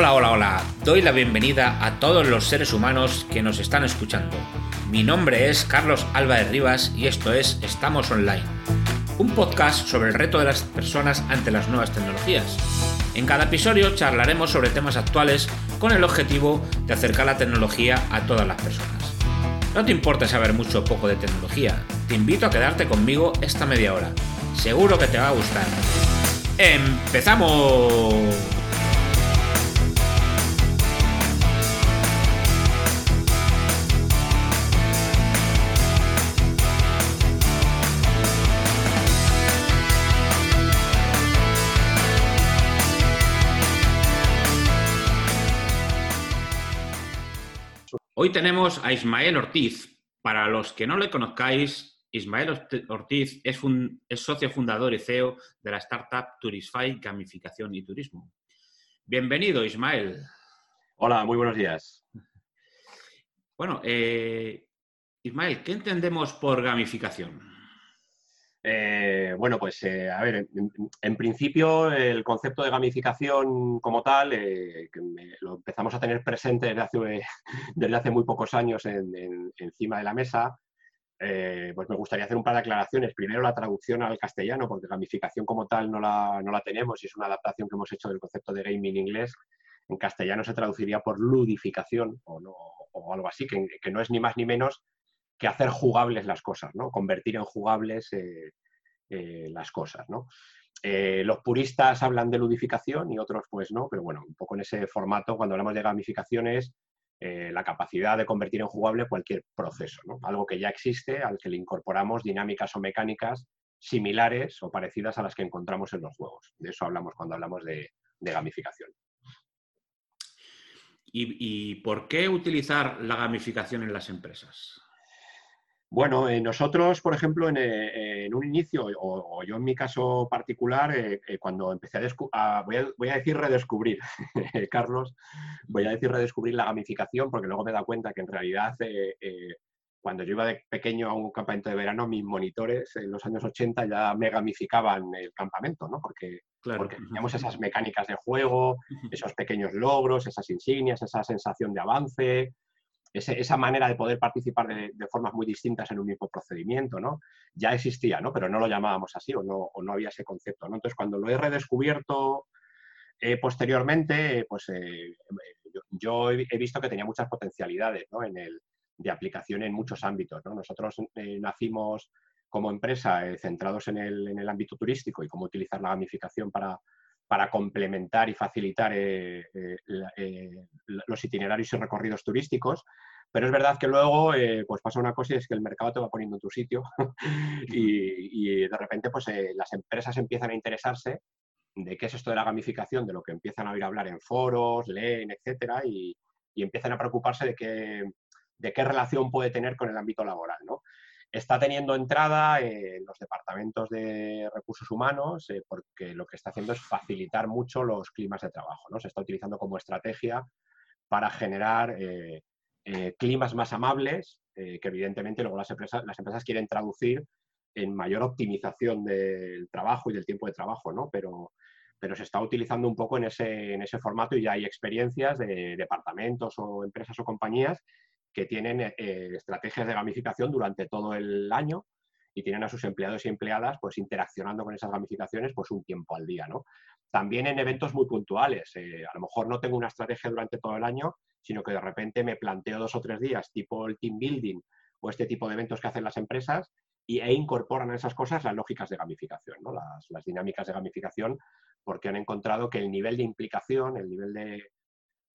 Hola, hola, hola. Doy la bienvenida a todos los seres humanos que nos están escuchando. Mi nombre es Carlos Álvarez Rivas y esto es Estamos Online, un podcast sobre el reto de las personas ante las nuevas tecnologías. En cada episodio charlaremos sobre temas actuales con el objetivo de acercar la tecnología a todas las personas. No te importa saber mucho o poco de tecnología, te invito a quedarte conmigo esta media hora. Seguro que te va a gustar. ¡Empezamos! Hoy tenemos a Ismael Ortiz. Para los que no le conozcáis, Ismael Ortiz es, socio fundador y CEO de la startup Turisfy Gamificación y Turismo. Bienvenido, Ismael. Hola, muy buenos días. Bueno, eh, Ismael, ¿qué entendemos por gamificación? Eh, bueno, pues eh, a ver, en, principio el concepto de gamificación como tal eh, lo empezamos a tener presente desde hace, desde hace muy pocos años encima de la mesa. pues me gustaría hacer un par de aclaraciones. Primero la traducción al castellano, porque gamificación como tal no la, no la tenemos y es una adaptación que hemos hecho del concepto de gaming inglés. En castellano se traduciría por ludificación o, algo así, que, que no es ni más ni menos que hacer jugables las cosas, ¿no? Convertir en jugables eh, eh, las cosas, ¿no? Eh, los puristas hablan de ludificación y otros pues no, pero bueno, un poco en ese formato, cuando hablamos de gamificación es la capacidad de convertir en jugable cualquier proceso. Algo que ya existe, al que le incorporamos dinámicas o mecánicas similares o parecidas a las que encontramos en los juegos. De eso hablamos cuando hablamos de, gamificación. ¿Y por qué utilizar la gamificación en las empresas? Bueno, eh, nosotros, por ejemplo, en, eh, un inicio, o, yo en mi caso particular, eh, cuando empecé a, voy, a, voy, a, decir redescubrir, Carlos, voy a decir redescubrir la gamificación, porque luego me he dado cuenta que en realidad cuando yo iba de pequeño a un campamento de verano, mis monitores en los años 80 ya me gamificaban el campamento, ¿no? Porque, porque teníamos esas mecánicas de juego, esos pequeños logros, esas insignias, esa sensación de avance, esa manera de poder participar de, formas muy distintas en un mismo procedimiento, ¿no? Ya existía, ¿no? Pero no lo llamábamos así o no, no había ese concepto, ¿no? Entonces, cuando lo he redescubierto eh, posteriormente, pues eh, yo, he visto que tenía muchas potencialidades, ¿no? En el, de aplicación en muchos ámbitos, ¿no? Nosotros eh, nacimos como empresa centrados en el, en el ámbito turístico y cómo utilizar la gamificación para, para complementar y facilitar eh, eh, eh, los itinerarios y recorridos turísticos. Pero es verdad que luego pues pasa una cosa y es que el mercado te va poniendo en tu sitio y, de repente pues las empresas empiezan a interesarse de qué es esto de la gamificación, de lo que empiezan a oír hablar en foros, leen, etcétera, y, empiezan a preocuparse de qué, de qué relación puede tener con el ámbito laboral. ¿no? Está teniendo entrada en los departamentos de recursos humanos eh, porque lo que está haciendo es facilitar mucho los climas de trabajo. ¿no? Se está utilizando como estrategia para generar eh, eh, climas más amables que evidentemente luego las empresas, las empresas quieren traducir en mayor optimización del trabajo y del tiempo de trabajo, ¿no? pero, pero se está utilizando un poco en ese, en ese formato y ya hay experiencias de departamentos o empresas o compañías que tienen eh, estrategias de gamificación durante todo el año y tienen a sus empleados y empleadas pues interaccionando con esas gamificaciones pues un tiempo al día, ¿no? También en eventos muy puntuales. Eh, a lo mejor no tengo una estrategia durante todo el año, sino que de repente me planteo dos o tres días, tipo el team building o este tipo de eventos que hacen las empresas, y, e incorporan a esas cosas las lógicas de gamificación, ¿no? las dinámicas de gamificación, porque han encontrado que el nivel de implicación, el nivel de,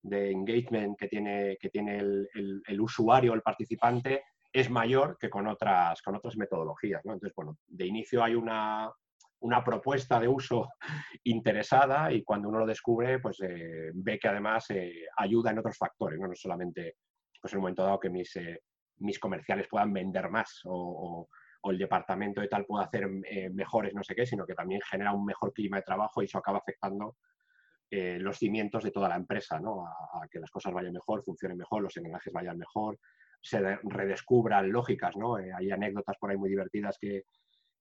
de engagement que tiene, que tiene el, el, usuario, el participante, es mayor que con otras, con otras metodologías. Entonces, bueno, de inicio hay una, una propuesta de uso interesada y cuando uno lo descubre, pues eh, ve que además eh, ayuda en otros factores, no, no solamente pues en un momento dado que mis, eh, mis comerciales puedan vender más o, o, el departamento de tal pueda hacer mejores no sé qué, sino que también genera un mejor clima de trabajo y eso acaba afectando eh, los cimientos de toda la empresa, ¿no? A, que las cosas vayan mejor, funcionen mejor, los engranajes vayan mejor, se redescubran lógicas, ¿no? Eh, hay anécdotas por ahí muy divertidas que,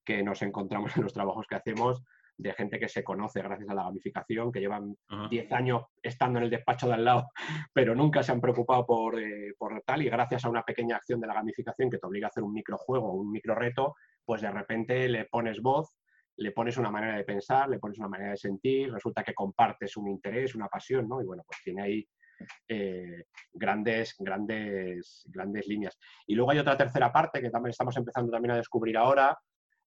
que, nos encontramos en los trabajos que hacemos, de gente que se conoce gracias a la gamificación, que llevan 10 años estando en el despacho de al lado, pero nunca se han preocupado por, eh, por, tal, y gracias a una pequeña acción de la gamificación que te obliga a hacer un microjuego, un micro reto, pues de repente le pones voz, le pones una manera de pensar, le pones una manera de sentir, resulta que compartes un interés, una pasión, ¿no? Y bueno, pues tiene ahí eh, grandes, grandes, grandes líneas. Y luego hay otra tercera parte que también estamos empezando también a descubrir ahora,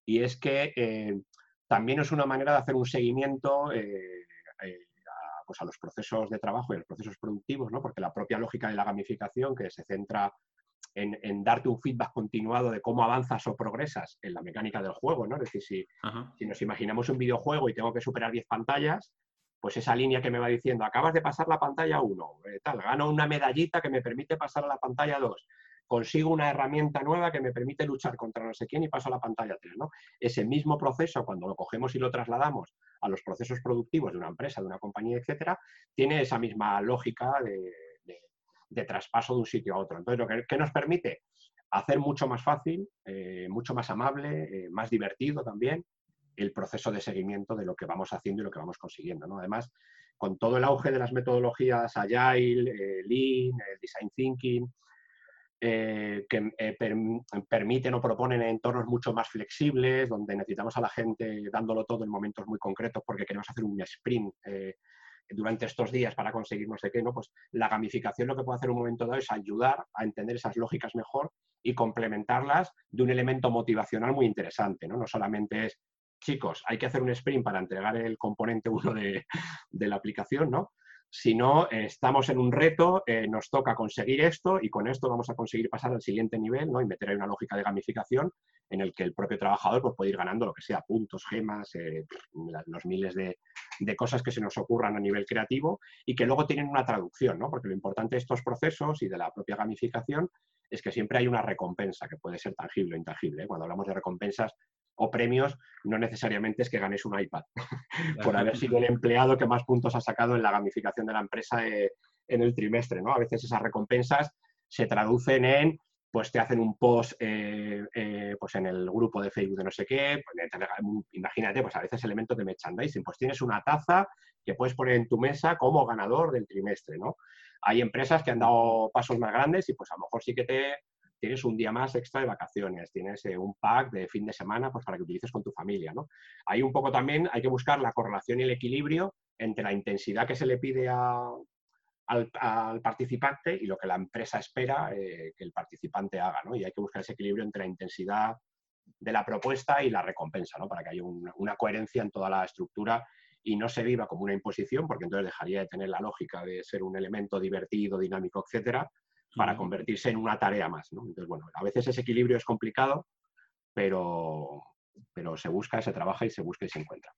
y es que eh, también es una manera de hacer un seguimiento eh, a, pues a, los procesos de trabajo y a los procesos productivos, ¿no? porque la propia lógica de la gamificación, que se centra en, darte un feedback continuado de cómo avanzas o progresas en la mecánica del juego, ¿no? Es decir, si, si nos imaginamos un videojuego y tengo que superar 10 pantallas, pues esa línea que me va diciendo, acabas de pasar la pantalla 1, eh, tal, gano una medallita que me permite pasar a la pantalla 2, consigo una herramienta nueva que me permite luchar contra no sé quién y paso a la pantalla 3. ¿no? Ese mismo proceso, cuando lo cogemos y lo trasladamos a los procesos productivos de una empresa, de una compañía, etcétera, tiene esa misma lógica de, traspaso de un sitio a otro. Entonces, lo que, nos permite hacer mucho más fácil, eh, mucho más amable, eh, más divertido también, el proceso de seguimiento de lo que vamos haciendo y lo que vamos consiguiendo. ¿no? Además, con todo el auge de las metodologías Agile, eh, Lean, Design Thinking, que permiten o proponen entornos mucho más flexibles, donde necesitamos a la gente dándolo todo en momentos muy concretos porque queremos hacer un sprint durante estos días para conseguir no sé qué, ¿no? Pues la gamificación lo que puede hacer en un momento dado es ayudar a entender esas lógicas mejor y complementarlas de un elemento motivacional muy interesante, ¿no? No solamente es chicos, hay que hacer un sprint para entregar el componente 1 de, la aplicación, ¿no? Si no, eh, estamos en un reto, eh, nos toca conseguir esto y con esto vamos a conseguir pasar al siguiente nivel ¿no? y meter ahí una lógica de gamificación en el que el propio trabajador pues, puede ir ganando lo que sea, puntos, gemas, eh, los miles de, de, cosas que se nos ocurran a nivel creativo y que luego tienen una traducción, ¿no? porque lo importante de estos procesos y de la propia gamificación es que siempre hay una recompensa que puede ser tangible o intangible. Cuando hablamos de recompensas, o premios, no necesariamente es que ganes un iPad por haber sido el empleado que más puntos ha sacado en la gamificación de la empresa eh, en el trimestre. ¿no? A veces esas recompensas se traducen en, pues te hacen un post eh, eh, pues en el grupo de Facebook de no sé qué, pues, imagínate, pues a veces elementos de merchandising, pues tienes una taza que puedes poner en tu mesa como ganador del trimestre, ¿no? Hay empresas que han dado pasos más grandes y pues a lo mejor sí que te tienes un día más extra de vacaciones, tienes eh, un pack de fin de semana pues, para que utilices con tu familia. ¿no? Ahí un poco también hay que buscar la correlación y el equilibrio entre la intensidad que se le pide al, participante y lo que la empresa espera eh, que el participante haga. ¿no? Y hay que buscar ese equilibrio entre la intensidad de la propuesta y la recompensa, ¿no? para que haya una coherencia en toda la estructura y no se viva como una imposición, porque entonces dejaría de tener la lógica de ser un elemento divertido, dinámico, etcétera, para convertirse en una tarea más. ¿no? Entonces, bueno, a veces ese equilibrio es complicado, pero, pero se busca, se trabaja y se busca y se encuentra.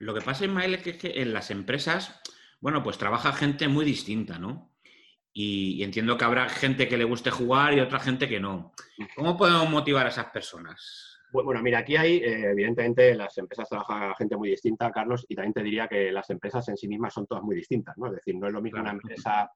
Lo que pasa, Ismael, es que en las empresas, bueno, pues trabaja gente muy distinta, ¿no? Y, entiendo que habrá gente que le guste jugar y otra gente que no. ¿Cómo podemos motivar a esas personas? Bueno, mira, aquí hay, eh, evidentemente, las empresas trabajan gente muy distinta, Carlos, y también te diría que las empresas en sí mismas son todas muy distintas, ¿no? Es decir, no es lo mismo una empresa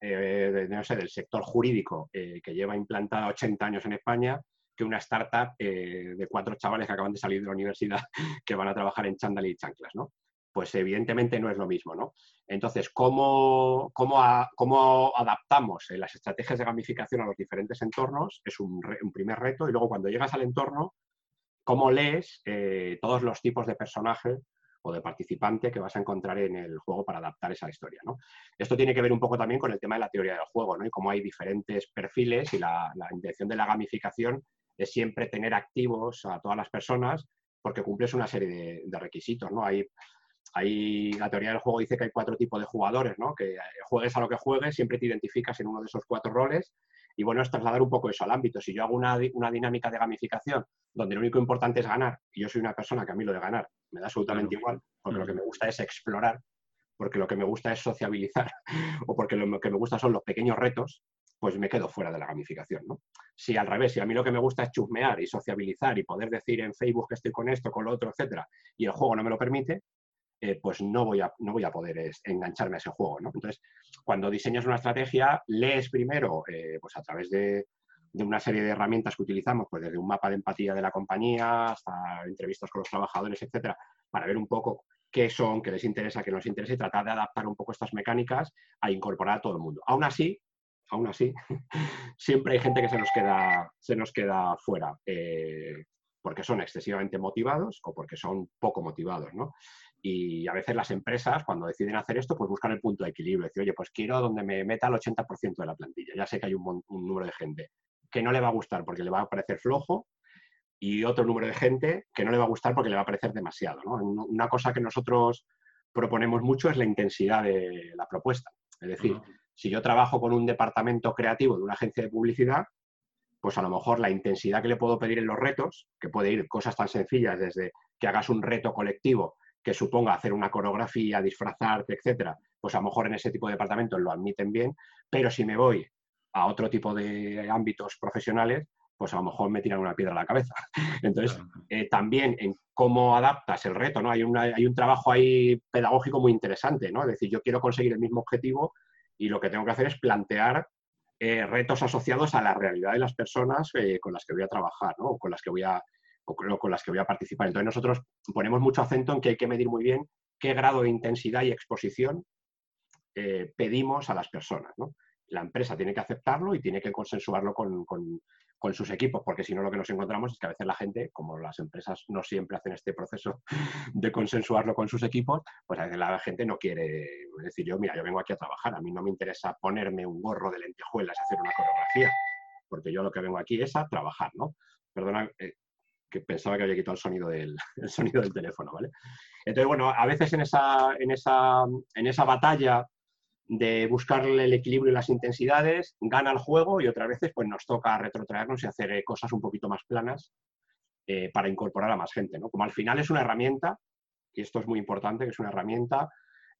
eh, no sé, del sector jurídico eh, que lleva implantada 80 años en España que una startup eh, de cuatro chavales que acaban de salir de la universidad que van a trabajar en chándal y chanclas, ¿no? Pues evidentemente no es lo mismo, ¿no? Entonces, ¿cómo, cómo, cómo adaptamos las estrategias de gamificación a los diferentes entornos? Es un, primer reto. Y luego, cuando llegas al entorno, ¿cómo lees todos los tipos de personajes o de participante que vas a encontrar en el juego para adaptar esa historia. ¿no? Esto tiene que ver un poco también con el tema de la teoría del juego ¿no? y cómo hay diferentes perfiles y la, intención de la gamificación es siempre tener activos a todas las personas porque cumples una serie de, requisitos. ¿no? Hay, hay, la teoría del juego dice que hay cuatro tipos de jugadores, ¿no? que juegues a lo que juegues, siempre te identificas en uno de esos cuatro roles y bueno, es trasladar un poco eso al ámbito. Si yo hago una, una, dinámica de gamificación donde lo único importante es ganar, y yo soy una persona que a mí lo de ganar me da absolutamente igual, porque lo que me gusta es explorar, porque lo que me gusta es sociabilizar, o porque lo que me gusta son los pequeños retos, pues me quedo fuera de la gamificación. ¿no? Si al revés, si a mí lo que me gusta es chusmear y sociabilizar y poder decir en Facebook que estoy con esto, con lo otro, etcétera, y el juego no me lo permite, eh, pues no voy, a, no voy a poder engancharme a ese juego. ¿no? Entonces, cuando diseñas una estrategia, lees primero, eh, pues a través de, una serie de herramientas que utilizamos, pues desde un mapa de empatía de la compañía hasta entrevistas con los trabajadores, etcétera, para ver un poco qué son, qué les interesa, qué no les interesa y tratar de adaptar un poco estas mecánicas a incorporar a todo el mundo. Aún así, aún así, siempre hay gente que se nos queda, se nos queda fuera. Eh, porque son excesivamente motivados o porque son poco motivados, ¿no? Y a veces las empresas, cuando deciden hacer esto, pues buscan el punto de equilibrio. Decir, oye, pues quiero donde me meta el 80% de la plantilla. Ya sé que hay un, número de gente que no le va a gustar porque le va a parecer flojo y otro número de gente que no le va a gustar porque le va a parecer demasiado. ¿no? Una cosa que nosotros proponemos mucho es la intensidad de la propuesta. Es decir, si yo trabajo con un departamento creativo de una agencia de publicidad, pues a lo mejor la intensidad que le puedo pedir en los retos, que puede ir cosas tan sencillas desde que hagas un reto colectivo que suponga hacer una coreografía, disfrazarte, etcétera, pues a lo mejor en ese tipo de departamentos lo admiten bien, pero si me voy a otro tipo de ámbitos profesionales, pues a lo mejor me tiran una piedra a la cabeza. Entonces, eh, también en cómo adaptas el reto, ¿no? Hay, hay un trabajo ahí pedagógico muy interesante, ¿no? Es decir, yo quiero conseguir el mismo objetivo y lo que tengo que hacer es plantear eh, retos asociados a la realidad de las personas eh, con las que voy a trabajar, ¿no? O con las que voy a, con las que voy a participar. Entonces nosotros ponemos mucho acento en que hay que medir muy bien qué grado de intensidad y exposición eh, pedimos a las personas. La empresa tiene que aceptarlo y tiene que consensuarlo con, con sus equipos, porque si no lo que nos encontramos es que a veces la gente, como las empresas no siempre hacen este proceso de consensuarlo con sus equipos, pues a veces la gente no quiere decir yo, mira, yo vengo aquí a trabajar, a mí no me interesa ponerme un gorro de lentejuelas y hacer una coreografía, porque yo lo que vengo aquí es a trabajar, ¿no? Perdona, eh, que pensaba que había quitado el sonido del, el sonido del teléfono, ¿vale? Entonces, bueno, a veces en esa, en esa, en esa batalla de buscarle el equilibrio y las intensidades, gana el juego y otras veces pues nos toca retrotraernos y hacer eh, cosas un poquito más planas eh, para incorporar a más gente. ¿no? Como al final es una herramienta, y esto es muy importante, que es una herramienta,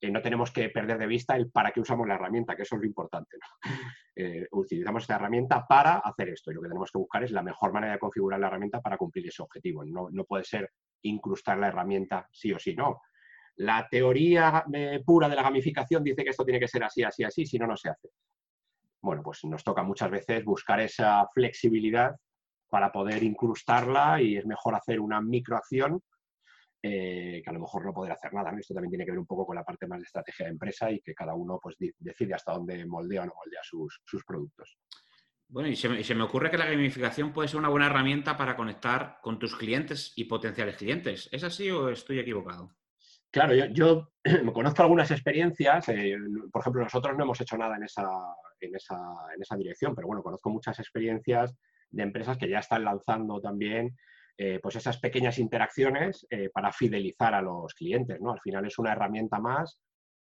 eh, no tenemos que perder de vista el para qué usamos la herramienta, que eso es lo importante. utilizamos esta herramienta para hacer esto y lo que tenemos que buscar es la mejor manera de configurar la herramienta para cumplir ese objetivo. No, no puede ser incrustar la herramienta sí o sí, no la teoría eh, pura de la gamificación dice que esto tiene que ser así, así, así, si no, no se hace. Bueno, pues nos toca muchas veces buscar esa flexibilidad para poder incrustarla y es mejor hacer una microacción eh, que a lo mejor no poder hacer nada. Esto también tiene que ver un poco con la parte más de estrategia de empresa y que cada uno pues, decide hasta dónde moldea o no moldea sus, productos. Bueno, y se, me, ocurre que la gamificación puede ser una buena herramienta para conectar con tus clientes y potenciales clientes. ¿Es así o estoy equivocado? Claro, yo, me conozco algunas experiencias, eh, por ejemplo, nosotros no hemos hecho nada en esa, en, esa, dirección, pero bueno, conozco muchas experiencias de empresas que ya están lanzando también eh, pues esas pequeñas interacciones eh, para fidelizar a los clientes. ¿no? Al final es una herramienta más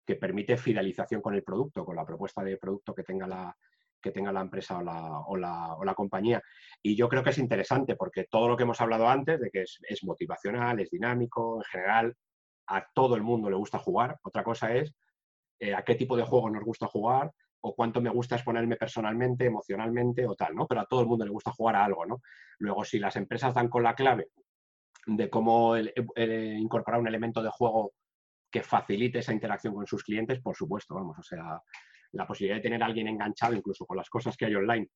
que permite fidelización con el producto, con la propuesta de producto que tenga la, que tenga la empresa o la, o, la, o la, compañía. Y yo creo que es interesante porque todo lo que hemos hablado antes, de que es, es motivacional, es dinámico, en general a todo el mundo le gusta jugar. Otra cosa es eh, a qué tipo de juego nos gusta jugar o cuánto me gusta exponerme personalmente, emocionalmente o tal, ¿no? Pero a todo el mundo le gusta jugar a algo, ¿no? Luego, si las empresas dan con la clave de cómo incorporar un elemento de juego que facilite esa interacción con sus clientes, por supuesto, vamos, o sea, la posibilidad de tener a alguien enganchado incluso con las cosas que hay online,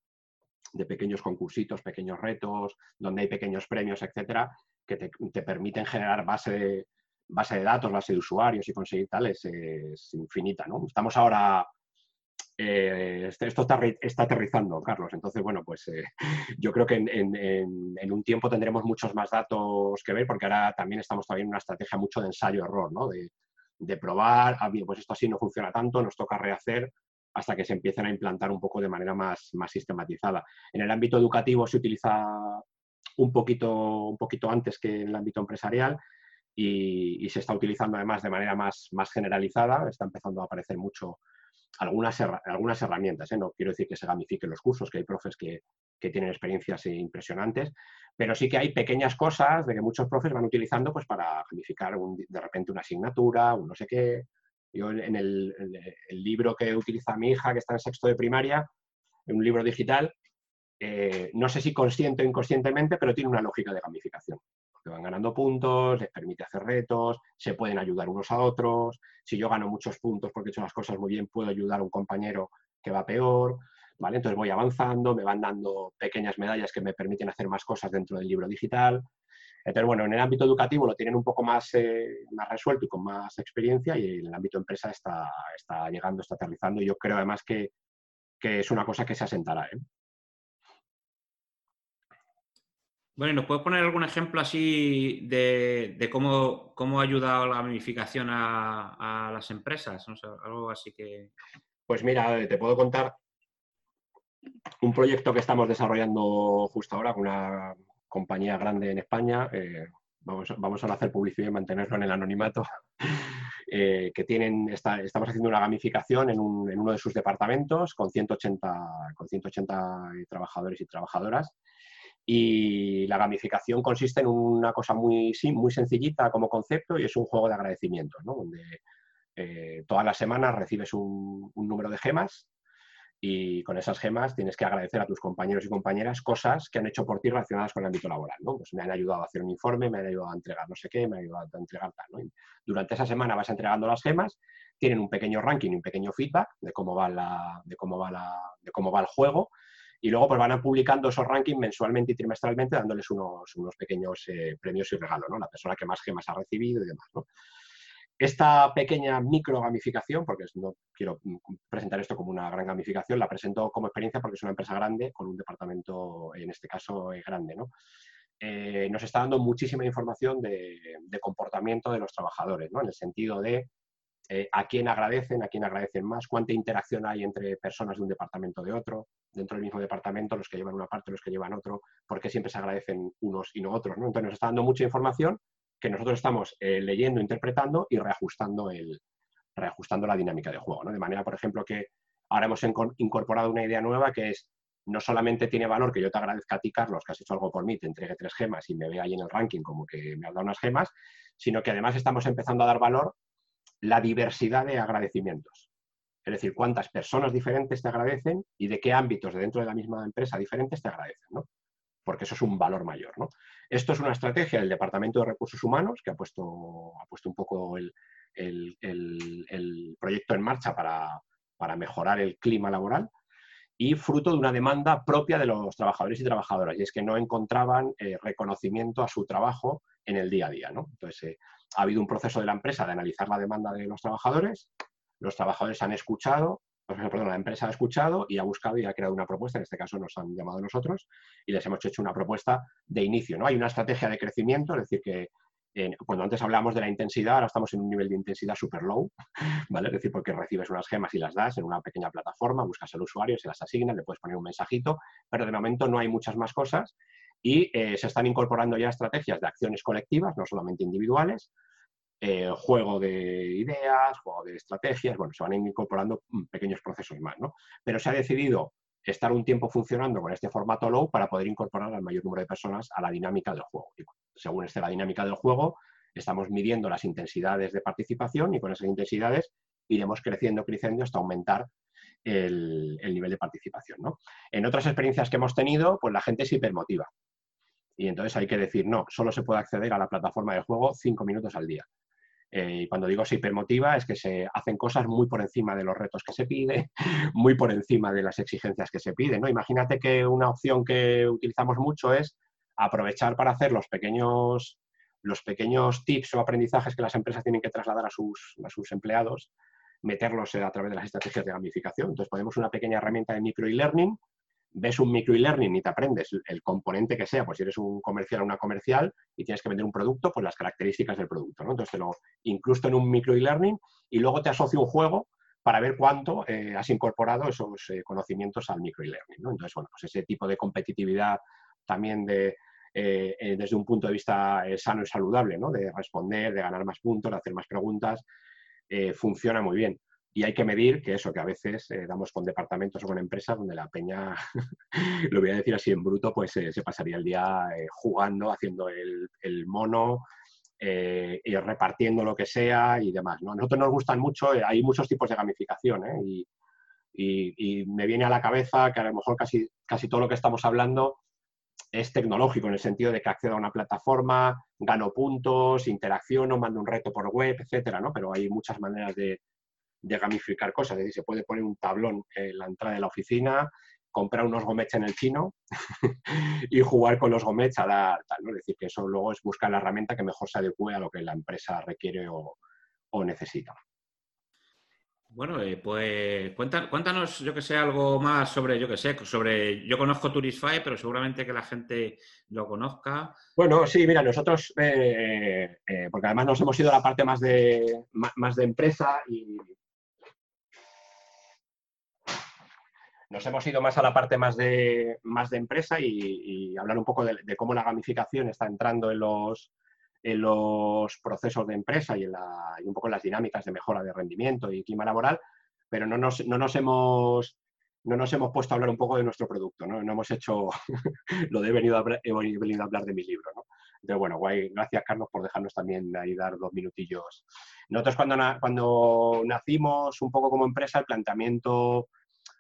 de pequeños concursitos, pequeños retos, donde hay pequeños premios, etcétera, que te, te permiten generar base, base de datos, base de usuarios y conseguir tales es infinita, ¿no? Estamos ahora, eh, este, esto está, aterrizando, Carlos, entonces, bueno, pues eh, yo creo que en, un tiempo tendremos muchos más datos que ver, porque ahora también estamos todavía en una estrategia mucho de ensayo-error, ¿no? De, probar, ah, pues esto así no funciona tanto, nos toca rehacer hasta que se empiecen a implantar un poco de manera más, más sistematizada. En el ámbito educativo se utiliza un poquito, un poquito antes que en el ámbito empresarial, y, se está utilizando además de manera más, más generalizada, está empezando a aparecer mucho algunas, algunas herramientas. ¿eh? No quiero decir que se gamifiquen los cursos, que hay profes que, que, tienen experiencias impresionantes, pero sí que hay pequeñas cosas de que muchos profes van utilizando pues, para gamificar de repente una asignatura, un no sé qué. Yo en el, libro que utiliza mi hija, que está en sexto de primaria, en un libro digital, eh, no sé si consciente o inconscientemente, pero tiene una lógica de gamificación van ganando puntos, les permite hacer retos, se pueden ayudar unos a otros. Si yo gano muchos puntos porque he hecho las cosas muy bien, puedo ayudar a un compañero que va peor. ¿vale? Entonces voy avanzando, me van dando pequeñas medallas que me permiten hacer más cosas dentro del libro digital. Entonces, bueno, en el ámbito educativo lo tienen un poco más, eh, más resuelto y con más experiencia y en el ámbito empresa está, está llegando, está aterrizando y yo creo además que, que es una cosa que se asentará. ¿eh? Bueno, ¿nos puedes poner algún ejemplo así de, cómo, cómo, ha ayudado la gamificación a, las empresas? algo así que... Pues mira, te puedo contar un proyecto que estamos desarrollando justo ahora con una compañía grande en España. Eh, vamos, vamos, a hacer publicidad y mantenerlo en el anonimato. Eh, que tienen, estamos haciendo una gamificación en, uno de sus departamentos con 180, con 180 trabajadores y trabajadoras y la gamificación consiste en una cosa muy, muy sencillita como concepto y es un juego de agradecimientos, ¿no? donde eh, todas las semanas recibes un, número de gemas y con esas gemas tienes que agradecer a tus compañeros y compañeras cosas que han hecho por ti relacionadas con el ámbito laboral. ¿no? Pues me han ayudado a hacer un informe, me han ayudado a entregar no sé qué, me han ayudado a entregar tal. durante esa semana vas entregando las gemas, tienen un pequeño ranking y un pequeño feedback de cómo va, la, de cómo va, la, de cómo va el juego y luego pues van publicando esos rankings mensualmente y trimestralmente dándoles unos, unos pequeños eh, premios y regalos, ¿no? La persona que más gemas ha recibido y demás, ¿no? Esta pequeña micro gamificación, porque no quiero presentar esto como una gran gamificación, la presento como experiencia porque es una empresa grande con un departamento, en este caso, eh, grande, ¿no? Eh, nos está dando muchísima información de, de, comportamiento de los trabajadores, ¿no? En el sentido de eh, a quién agradecen, a quién agradecen más, cuánta interacción hay entre personas de un departamento de otro, dentro del mismo departamento, los que llevan una parte, los que llevan otro, porque siempre se agradecen unos y no otros. Entonces nos está dando mucha información que nosotros estamos eh, leyendo, interpretando y reajustando, el, reajustando la dinámica de juego. De manera, por ejemplo, que ahora hemos incorporado una idea nueva que es no solamente tiene valor que yo te agradezca a ti, Carlos, que has hecho algo por mí, te entregue tres gemas y me vea ahí en el ranking como que me has dado unas gemas, sino que además estamos empezando a dar valor la diversidad de agradecimientos. Es decir, cuántas personas diferentes te agradecen y de qué ámbitos dentro de la misma empresa diferentes te agradecen, ¿no? Porque eso es un valor mayor, ¿no? Esto es una estrategia del Departamento de Recursos Humanos que ha puesto, ha puesto un poco el, proyecto en marcha para, mejorar el clima laboral y fruto de una demanda propia de los trabajadores y trabajadoras, y es que no encontraban eh, reconocimiento a su trabajo en el día a día. ¿no? Entonces, eh, ha habido un proceso de la empresa de analizar la demanda de los trabajadores, los trabajadores han escuchado, perdón, la empresa ha escuchado y ha buscado y ha creado una propuesta, en este caso nos han llamado nosotros y les hemos hecho una propuesta de inicio. ¿no? Hay una estrategia de crecimiento, es decir, que cuando antes hablábamos de la intensidad, ahora estamos en un nivel de intensidad super low, ¿vale? Es decir, porque recibes unas gemas y las das en una pequeña plataforma, buscas al usuario, se las asignas, le puedes poner un mensajito, pero de momento no hay muchas más cosas y eh, se están incorporando ya estrategias de acciones colectivas, no solamente individuales, eh, juego de ideas, juego de estrategias, bueno, se van incorporando mm, pequeños procesos más, ¿no? Pero se ha decidido estar un tiempo funcionando con este formato low para poder incorporar al mayor número de personas a la dinámica del juego. Según esté la dinámica del juego, estamos midiendo las intensidades de participación y con esas intensidades iremos creciendo, creciendo hasta aumentar el, el nivel de participación. ¿no? En otras experiencias que hemos tenido, pues la gente se hipermotiva. Y entonces hay que decir, no, solo se puede acceder a la plataforma de juego cinco minutos al día. Eh, y cuando digo se hipermotiva es que se hacen cosas muy por encima de los retos que se pide, muy por encima de las exigencias que se piden. ¿no? Imagínate que una opción que utilizamos mucho es aprovechar para hacer los pequeños, los pequeños tips o aprendizajes que las empresas tienen que trasladar a sus, a sus empleados, meterlos a través de las estrategias de gamificación. Entonces ponemos una pequeña herramienta de micro e-learning ves un micro e-learning y te aprendes el componente que sea, pues si eres un comercial o una comercial y tienes que vender un producto, pues las características del producto, ¿no? Entonces te lo incluso en un micro e-learning y luego te asocio un juego para ver cuánto eh, has incorporado esos eh, conocimientos al micro e-learning. Entonces, bueno, pues ese tipo de competitividad también de, eh, desde un punto de vista sano y saludable, ¿no? De responder, de ganar más puntos, de hacer más preguntas, funciona muy bien y hay que medir que eso, que a veces eh, damos con departamentos o con empresas donde la peña, lo voy a decir así en bruto, pues eh, se pasaría el día eh, jugando, haciendo el, mono y repartiendo lo que sea y demás. ¿no? A nosotros nos gustan mucho, hay muchos tipos de gamificación y, y, me viene a la cabeza que a lo mejor casi, casi todo lo que estamos hablando es tecnológico en el sentido de que accedo a una plataforma, gano puntos, interacciono, mando un reto por web, etcétera, ¿no? Pero hay muchas maneras de, gamificar cosas. Es decir, se puede poner un tablón en la entrada de la oficina, comprar unos gomets en el chino y jugar con los gomets a dar tal, ¿no? Es decir, que eso luego es buscar la herramienta que mejor se adecue a lo que la empresa requiere o, necesita. Bueno, eh, pues cuéntanos, yo que sé, algo más sobre, yo que sé, sobre, yo conozco Turisfy, pero seguramente que la gente lo conozca. Bueno, sí, mira, nosotros, eh, eh, porque además nos hemos ido a la parte más de, más de empresa y Nos hemos ido más a la parte más de, más de empresa y, hablar un poco de, cómo la gamificación está entrando en los, en los procesos de empresa y, en la, y un poco en las dinámicas de mejora de rendimiento y clima laboral, pero no nos, no nos hemos no nos hemos puesto a hablar un poco de nuestro producto, ¿no? No hemos hecho lo de he venido a hablar, he venido a hablar de mi libro, ¿no? Entonces, bueno, guay, gracias Carlos por dejarnos también ahí dar dos minutillos. Nosotros cuando, cuando nacimos un poco como empresa, el planteamiento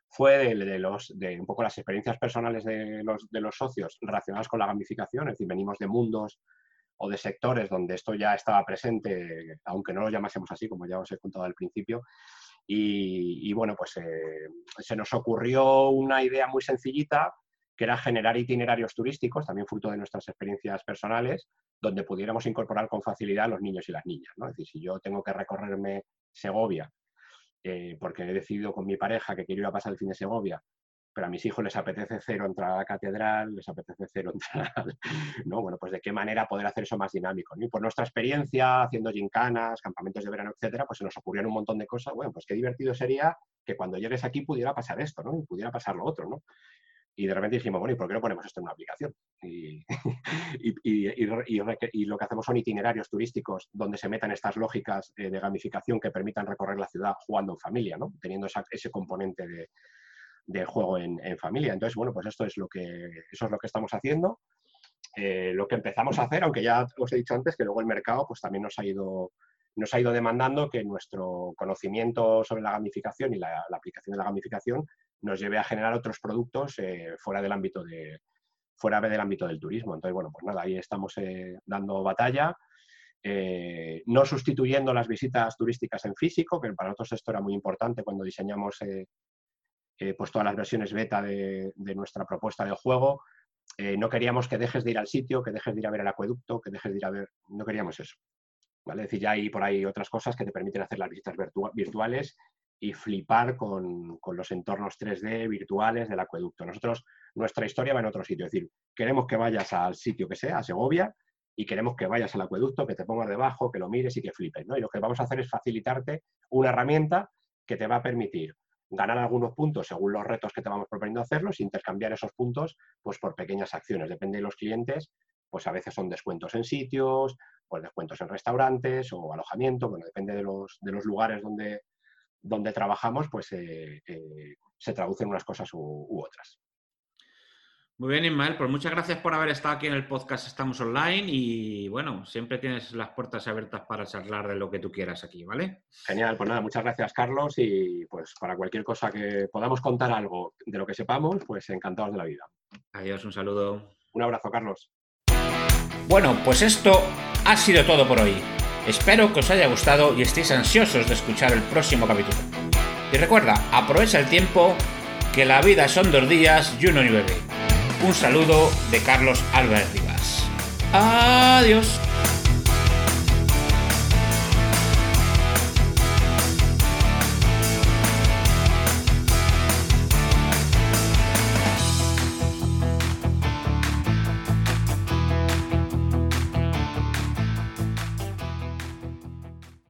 fue de, los, de un poco las experiencias personales de los, de los socios relacionadas con la gamificación, es decir, venimos de mundos o de sectores donde esto ya estaba presente, aunque no lo llamásemos así, como ya os he contado al principio. Y, bueno, pues eh, se nos ocurrió una idea muy sencillita, que era generar itinerarios turísticos, también fruto de nuestras experiencias personales, donde pudiéramos incorporar con facilidad a los niños y las niñas. ¿no? Es decir, si yo tengo que recorrerme Segovia eh, porque he decidido con mi pareja que quiero ir a pasar el fin de Segovia, pero a mis hijos les apetece cero entrar a la catedral, les apetece cero entrar, ¿no? Bueno, pues de qué manera poder hacer eso más dinámico, Y por nuestra experiencia haciendo gincanas, campamentos de verano, etcétera, pues se nos ocurrieron un montón de cosas. Bueno, pues qué divertido sería que cuando llegues aquí pudiera pasar esto, ¿no? Y pudiera pasar lo otro, ¿no? Y de repente dijimos, bueno, ¿y por qué no ponemos esto en una aplicación? Y, y, lo que hacemos son itinerarios turísticos donde se metan estas lógicas de gamificación que permitan recorrer la ciudad jugando en familia, ¿no? Teniendo ese componente de, juego en, familia. Entonces, bueno, pues esto es lo que, eso es lo que estamos haciendo. Eh, lo que empezamos a hacer, aunque ya os he dicho antes que luego el mercado pues también nos ha ido nos ha ido demandando que nuestro conocimiento sobre la gamificación y la, aplicación de la gamificación nos lleve a generar otros productos eh, fuera, del ámbito de, fuera del ámbito del turismo. Entonces, bueno, pues nada, ahí estamos eh, dando batalla, eh, no sustituyendo las visitas turísticas en físico, que para nosotros esto era muy importante cuando diseñamos pues todas las versiones beta de, nuestra propuesta de juego. no queríamos que dejes de ir al sitio, que dejes de ir a ver el acueducto, que dejes de ir a ver... No queríamos eso. ¿vale? Es decir, ya hay por ahí otras cosas que te permiten hacer las visitas virtuales y flipar con, los entornos 3D virtuales del acueducto. Nosotros, nuestra historia va en otro sitio, es decir, queremos que vayas al sitio que sea, a Segovia, y queremos que vayas al acueducto, que te pongas debajo, que lo mires y que flipes. ¿no? Y lo que vamos a hacer es facilitarte una herramienta que te va a permitir ganar algunos puntos según los retos que te vamos proponiendo hacerlos, intercambiar esos puntos pues, por pequeñas acciones. Depende de los clientes, pues a veces son descuentos en sitios, pues descuentos en restaurantes o alojamiento, bueno, depende de los, de los lugares donde, donde trabajamos, pues eh, eh, se traducen unas cosas u, otras. Muy bien, Ismael, pues muchas gracias por haber estado aquí en el podcast Estamos Online y bueno, siempre tienes las puertas abiertas para charlar de lo que tú quieras aquí, ¿vale? Genial, pues nada, muchas gracias Carlos y pues para cualquier cosa que podamos contar algo de lo que sepamos, pues encantados de la vida. Adiós, un saludo. Un abrazo, Carlos. Bueno, pues esto ha sido todo por hoy. Espero que os haya gustado y estéis ansiosos de escuchar el próximo capítulo. Y recuerda, aprovecha el tiempo, que la vida son dos días y uno y bebé. Un saludo de Carlos Álvarez Rivas. Adiós.